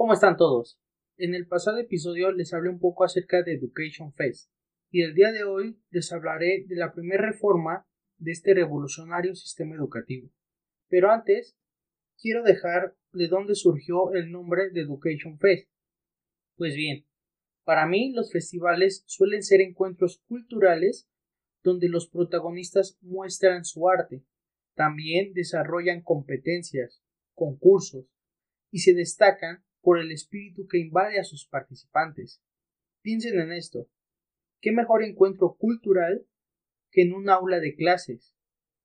¿Cómo están todos? En el pasado episodio les hablé un poco acerca de Education Fest y el día de hoy les hablaré de la primera reforma de este revolucionario sistema educativo. Pero antes, quiero dejar de dónde surgió el nombre de Education Fest. Pues bien, para mí los festivales suelen ser encuentros culturales donde los protagonistas muestran su arte, también desarrollan competencias, concursos y se destacan por el espíritu que invade a sus participantes. Piensen en esto. ¿Qué mejor encuentro cultural que en un aula de clases?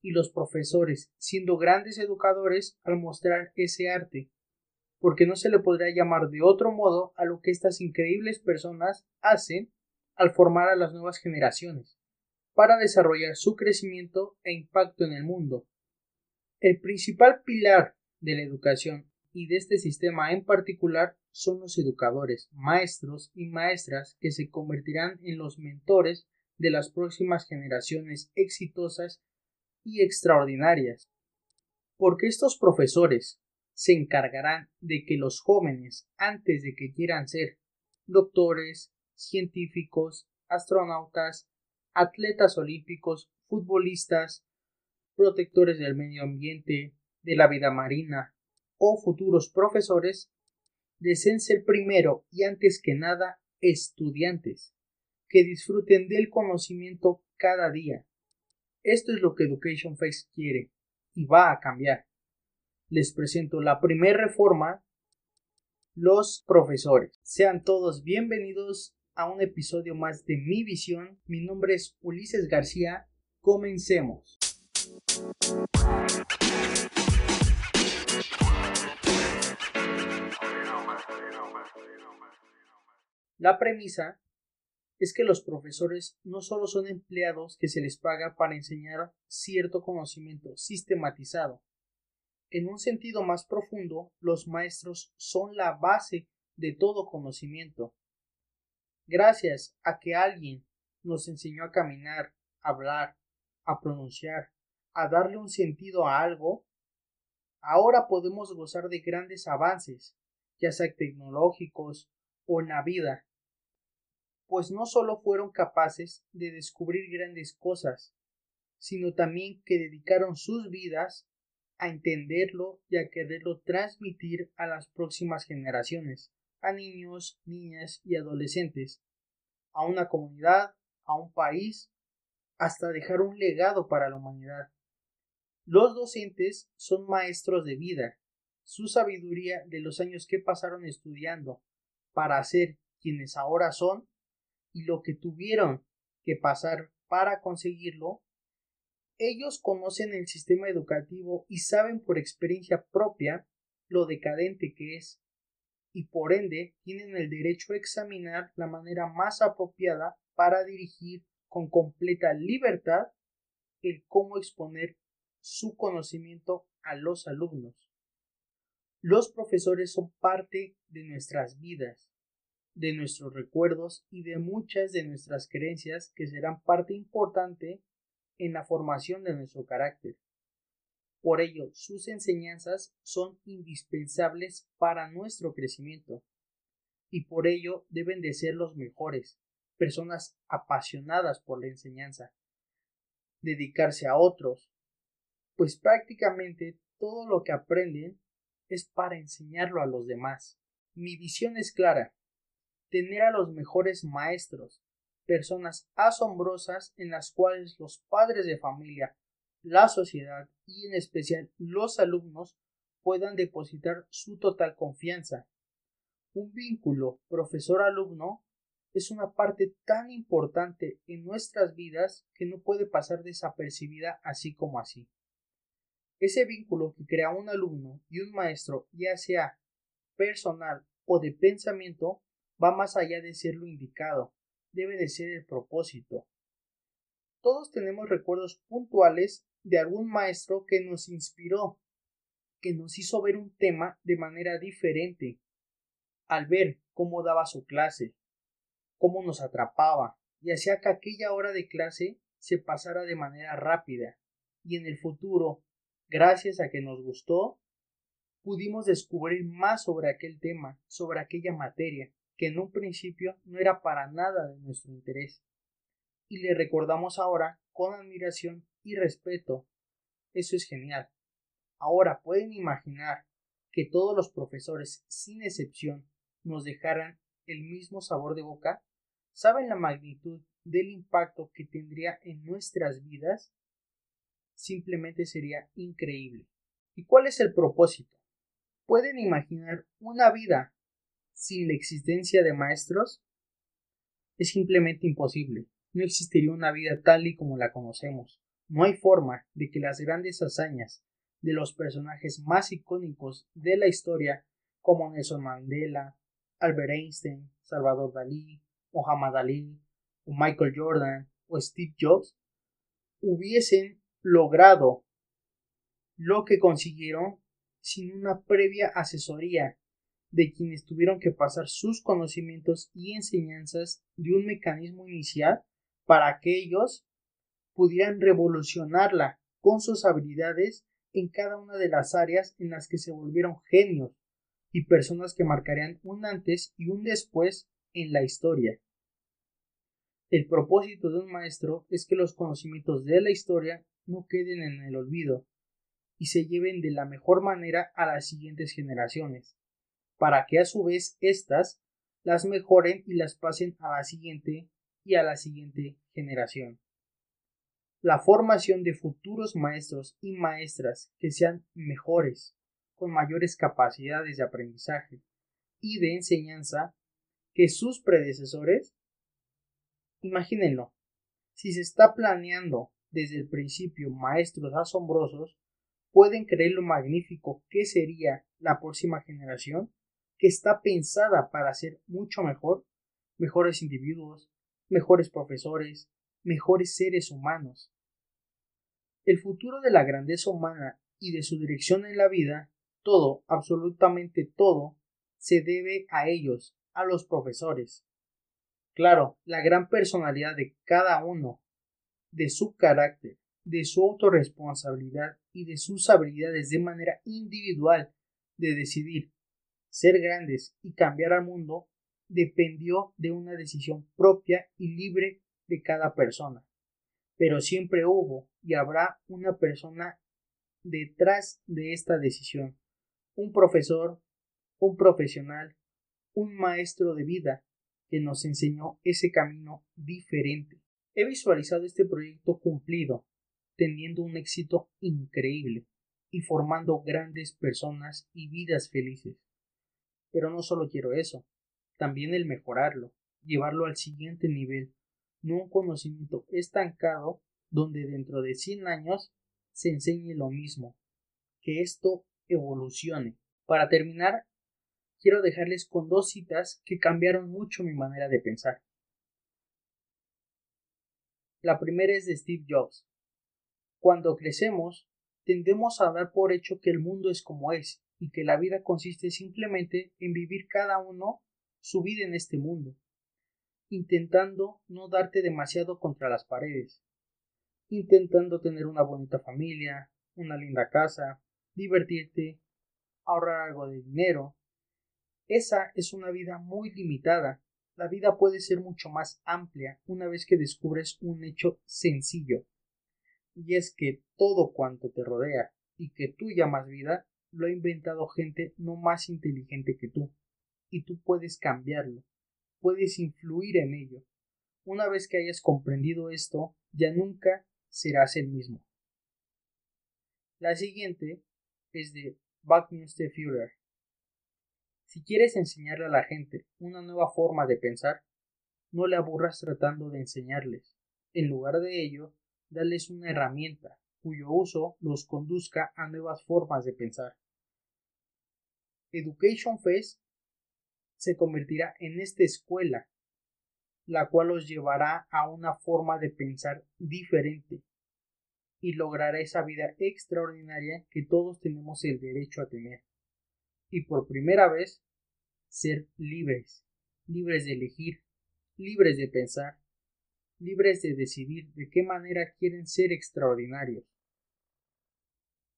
Y los profesores, siendo grandes educadores al mostrar ese arte, porque no se le podría llamar de otro modo a lo que estas increíbles personas hacen al formar a las nuevas generaciones, para desarrollar su crecimiento e impacto en el mundo. El principal pilar de la educación y de este sistema en particular son los educadores, maestros y maestras que se convertirán en los mentores de las próximas generaciones exitosas y extraordinarias. Porque estos profesores se encargarán de que los jóvenes, antes de que quieran ser doctores, científicos, astronautas, atletas olímpicos, futbolistas, protectores del medio ambiente, de la vida marina, o futuros profesores deseen ser primero y antes que nada estudiantes que disfruten del conocimiento cada día. Esto es lo que Education Face quiere y va a cambiar. Les presento la primera reforma, los profesores. Sean todos bienvenidos a un episodio más de Mi Visión. Mi nombre es Ulises García. Comencemos. La premisa es que los profesores no solo son empleados que se les paga para enseñar cierto conocimiento sistematizado. En un sentido más profundo, los maestros son la base de todo conocimiento. Gracias a que alguien nos enseñó a caminar, a hablar, a pronunciar, a darle un sentido a algo, ahora podemos gozar de grandes avances, ya sea tecnológicos o en la vida, pues no solo fueron capaces de descubrir grandes cosas, sino también que dedicaron sus vidas a entenderlo y a quererlo transmitir a las próximas generaciones, a niños, niñas y adolescentes, a una comunidad, a un país, hasta dejar un legado para la humanidad. Los docentes son maestros de vida, su sabiduría de los años que pasaron estudiando para ser quienes ahora son y lo que tuvieron que pasar para conseguirlo, ellos conocen el sistema educativo y saben por experiencia propia lo decadente que es, y por ende tienen el derecho a examinar la manera más apropiada para dirigir con completa libertad el cómo exponer su conocimiento a los alumnos. Los profesores son parte de nuestras vidas de nuestros recuerdos y de muchas de nuestras creencias que serán parte importante en la formación de nuestro carácter. Por ello, sus enseñanzas son indispensables para nuestro crecimiento y por ello deben de ser los mejores, personas apasionadas por la enseñanza, dedicarse a otros, pues prácticamente todo lo que aprenden es para enseñarlo a los demás. Mi visión es clara, tener a los mejores maestros, personas asombrosas en las cuales los padres de familia, la sociedad y en especial los alumnos puedan depositar su total confianza. Un vínculo profesor-alumno es una parte tan importante en nuestras vidas que no puede pasar desapercibida así como así. Ese vínculo que crea un alumno y un maestro, ya sea personal o de pensamiento, va más allá de ser lo indicado, debe de ser el propósito. Todos tenemos recuerdos puntuales de algún maestro que nos inspiró, que nos hizo ver un tema de manera diferente, al ver cómo daba su clase, cómo nos atrapaba, y hacía que aquella hora de clase se pasara de manera rápida, y en el futuro, gracias a que nos gustó, pudimos descubrir más sobre aquel tema, sobre aquella materia, que en un principio no era para nada de nuestro interés. Y le recordamos ahora con admiración y respeto. Eso es genial. Ahora pueden imaginar que todos los profesores, sin excepción, nos dejaran el mismo sabor de boca. ¿Saben la magnitud del impacto que tendría en nuestras vidas? Simplemente sería increíble. ¿Y cuál es el propósito? ¿Pueden imaginar una vida sin la existencia de maestros? Es simplemente imposible. No existiría una vida tal y como la conocemos. No hay forma de que las grandes hazañas de los personajes más icónicos de la historia, como Nelson Mandela, Albert Einstein, Salvador Dalí, Muhammad Ali, o Michael Jordan, o Steve Jobs, hubiesen logrado lo que consiguieron sin una previa asesoría de quienes tuvieron que pasar sus conocimientos y enseñanzas de un mecanismo inicial para que ellos pudieran revolucionarla con sus habilidades en cada una de las áreas en las que se volvieron genios y personas que marcarían un antes y un después en la historia. El propósito de un maestro es que los conocimientos de la historia no queden en el olvido, y se lleven de la mejor manera a las siguientes generaciones, para que a su vez éstas las mejoren y las pasen a la siguiente y a la siguiente generación. La formación de futuros maestros y maestras que sean mejores, con mayores capacidades de aprendizaje y de enseñanza que sus predecesores. Imagínenlo, si se está planeando desde el principio maestros asombrosos, pueden creer lo magnífico que sería la próxima generación, que está pensada para ser mucho mejor, mejores individuos, mejores profesores, mejores seres humanos. El futuro de la grandeza humana y de su dirección en la vida, todo, absolutamente todo, se debe a ellos, a los profesores. Claro, la gran personalidad de cada uno, de su carácter, de su autorresponsabilidad y de sus habilidades de manera individual de decidir ser grandes y cambiar al mundo dependió de una decisión propia y libre de cada persona. Pero siempre hubo y habrá una persona detrás de esta decisión, un profesor, un profesional, un maestro de vida que nos enseñó ese camino diferente. He visualizado este proyecto cumplido teniendo un éxito increíble y formando grandes personas y vidas felices. Pero no solo quiero eso, también el mejorarlo, llevarlo al siguiente nivel, no un conocimiento estancado donde dentro de 100 años se enseñe lo mismo, que esto evolucione. Para terminar, quiero dejarles con dos citas que cambiaron mucho mi manera de pensar. La primera es de Steve Jobs, cuando crecemos, tendemos a dar por hecho que el mundo es como es y que la vida consiste simplemente en vivir cada uno su vida en este mundo, intentando no darte demasiado contra las paredes, intentando tener una bonita familia, una linda casa, divertirte, ahorrar algo de dinero. Esa es una vida muy limitada. La vida puede ser mucho más amplia una vez que descubres un hecho sencillo y es que todo cuanto te rodea y que tú llamas vida, lo ha inventado gente no más inteligente que tú, y tú puedes cambiarlo, puedes influir en ello. Una vez que hayas comprendido esto, ya nunca serás el mismo. La siguiente es de Buckminster Fuller. Si quieres enseñarle a la gente una nueva forma de pensar, no le aburras tratando de enseñarles. En lugar de ello, darles una herramienta cuyo uso los conduzca a nuevas formas de pensar. Education Fest se convertirá en esta escuela, la cual los llevará a una forma de pensar diferente y logrará esa vida extraordinaria que todos tenemos el derecho a tener. Y por primera vez, ser libres, libres de elegir, libres de pensar, libres de decidir de qué manera quieren ser extraordinarios.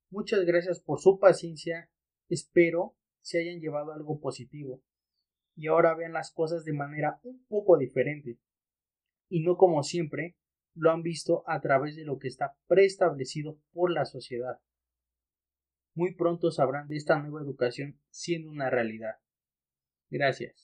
Muchas gracias por su paciencia Espero se hayan llevado algo positivo y ahora vean las cosas de manera un poco diferente y no como siempre lo han visto a través de lo que está preestablecido por la sociedad. Muy pronto sabrán de esta nueva educación siendo una realidad. Gracias.